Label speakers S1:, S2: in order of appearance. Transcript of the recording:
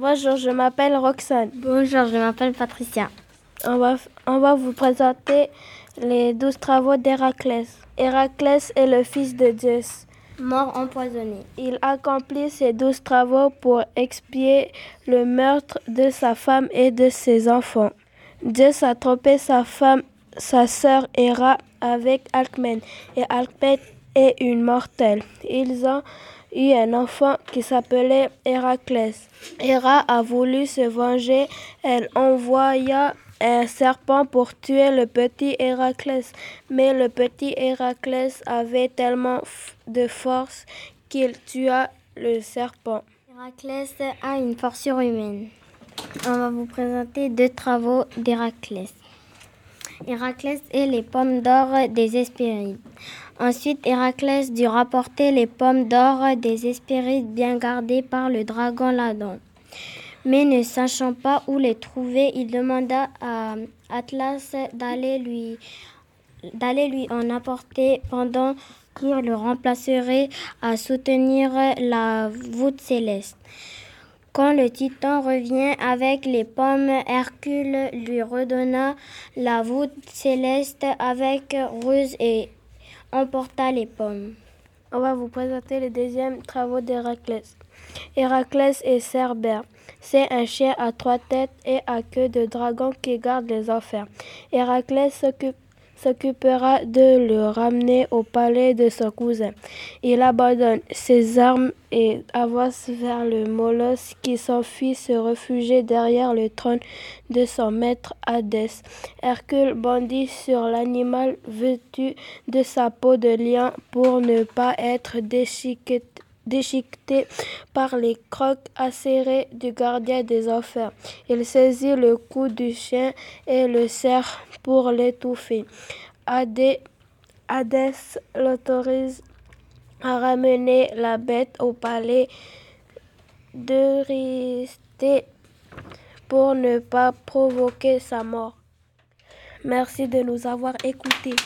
S1: Bonjour, je m'appelle Roxane.
S2: Bonjour, je m'appelle Patricia.
S1: On va, on va vous présenter les douze travaux d'Héraclès. Héraclès est le fils de Zeus.
S2: Mort empoisonné.
S1: Il accomplit ces douze travaux pour expier le meurtre de sa femme et de ses enfants. Zeus a trompé sa femme, sa sœur Héra, avec Alcmène. Et Alcmène est une mortelle. Ils ont eu un enfant qui s'appelait Héraclès. Héra a voulu se venger. Elle envoya un serpent pour tuer le petit Héraclès. Mais le petit Héraclès avait tellement de force qu'il tua le serpent.
S2: Héraclès a une force surhumaine. On va vous présenter deux travaux d'Héraclès. Héraclès et les pommes d'or des Hespérides. Ensuite, Héraclès dut rapporter les pommes d'or des Hespérides bien gardées par le dragon Ladon. Mais ne sachant pas où les trouver, il demanda à Atlas d'aller lui, d'aller lui en apporter pendant qu'il le remplacerait à soutenir la voûte céleste. Quand le titan revient avec les pommes, Hercule lui redonna la voûte céleste avec ruse et emporta les pommes.
S1: On va vous présenter les deuxièmes travaux d'Héraclès. Héraclès est Cerbère. C'est un chien à trois têtes et à queue de dragon qui garde les enfers. Héraclès s'occupe s'occupera de le ramener au palais de son cousin. Il abandonne ses armes et avance vers le molosse qui s'enfuit se réfugier derrière le trône de son maître Hadès. Hercule bondit sur l'animal vêtu de sa peau de lion pour ne pas être déchiqueté déchiqueté par les crocs acérés du gardien des enfers. Il saisit le cou du chien et le serre pour l'étouffer. Hadès l'autorise à ramener la bête au palais d'Eurysthée pour ne pas provoquer sa mort. Merci de nous avoir écoutés.